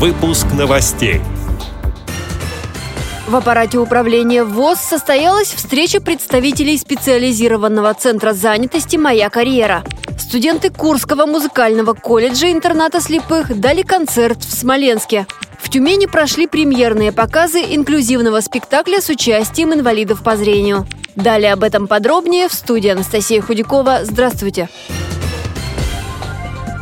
Выпуск новостей. В аппарате управления ВОЗ состоялась встреча представителей специализированного центра занятости «Моя карьера». Студенты Курского музыкального колледжа интерната слепых дали концерт в Смоленске. В Тюмени прошли премьерные показы инклюзивного спектакля с участием инвалидов по зрению. Далее об этом подробнее в студии Анастасия Худякова. Здравствуйте. Здравствуйте.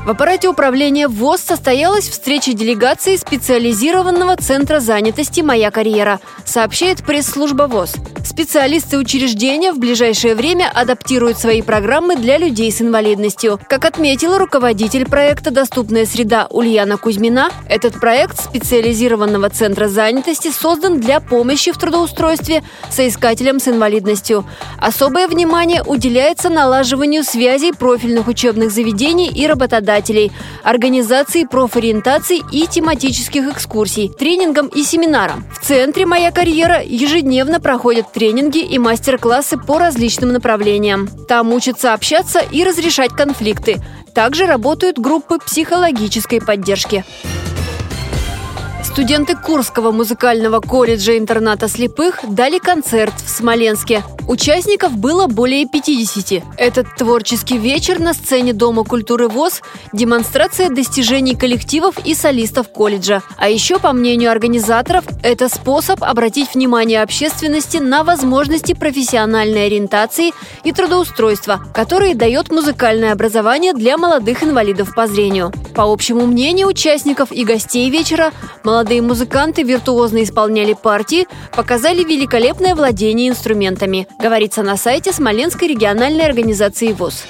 В аппарате управления ВОЗ состоялась встреча делегации специализированного центра занятости «Моя карьера», сообщает пресс-служба ВОЗ. Специалисты учреждения в ближайшее время адаптируют свои программы для людей с инвалидностью. Как отметила руководитель проекта «Доступная среда» Ульяна Кузьмина, этот проект специализированного центра занятости создан для помощи в трудоустройстве соискателям с инвалидностью. Особое внимание уделяется налаживанию связей профильных учебных заведений и работодателей преподавателей, организации профориентации и тематических экскурсий, тренингам и семинарам. В центре «Моя карьера» ежедневно проходят тренинги и мастер-классы по различным направлениям. Там учатся общаться и разрешать конфликты. Также работают группы психологической поддержки. Студенты Курского музыкального колледжа интерната слепых дали концерт в Смоленске. Участников было более 50. Этот творческий вечер на сцене Дома культуры ВОЗ – демонстрация достижений коллективов и солистов колледжа. А еще, по мнению организаторов, это способ обратить внимание общественности на возможности профессиональной ориентации и трудоустройства, которые дает музыкальное образование для молодых инвалидов по зрению. По общему мнению участников и гостей вечера, молодые музыканты виртуозно исполняли партии, показали великолепное владение инструментами – говорится на сайте Смоленской региональной организации ВОЗ.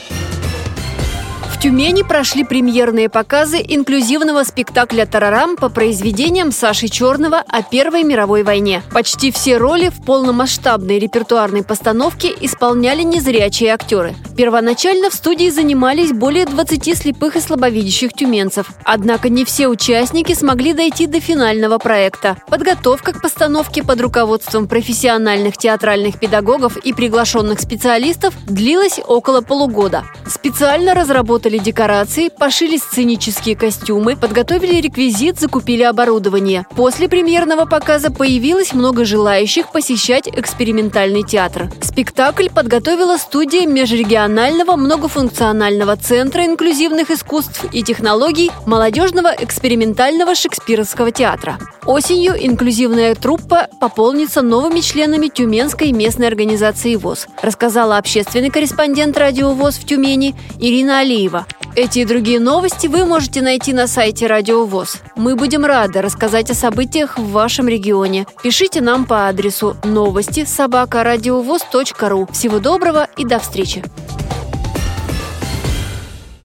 Тюмени прошли премьерные показы инклюзивного спектакля «Тарарам» по произведениям Саши Черного о Первой мировой войне. Почти все роли в полномасштабной репертуарной постановке исполняли незрячие актеры. Первоначально в студии занимались более 20 слепых и слабовидящих тюменцев. Однако не все участники смогли дойти до финального проекта. Подготовка к постановке под руководством профессиональных театральных педагогов и приглашенных специалистов длилась около полугода. Специально разработали разработали декорации, пошили сценические костюмы, подготовили реквизит, закупили оборудование. После премьерного показа появилось много желающих посещать экспериментальный театр. Спектакль подготовила студия межрегионального многофункционального центра инклюзивных искусств и технологий молодежного экспериментального шекспировского театра. Осенью инклюзивная труппа пополнится новыми членами Тюменской местной организации ВОЗ, рассказала общественный корреспондент радио ВОЗ в Тюмени Ирина Алиева. Эти и другие новости вы можете найти на сайте Радио ВОЗ. Мы будем рады рассказать о событиях в вашем регионе. Пишите нам по адресу новости собака ру. Всего доброго и до встречи!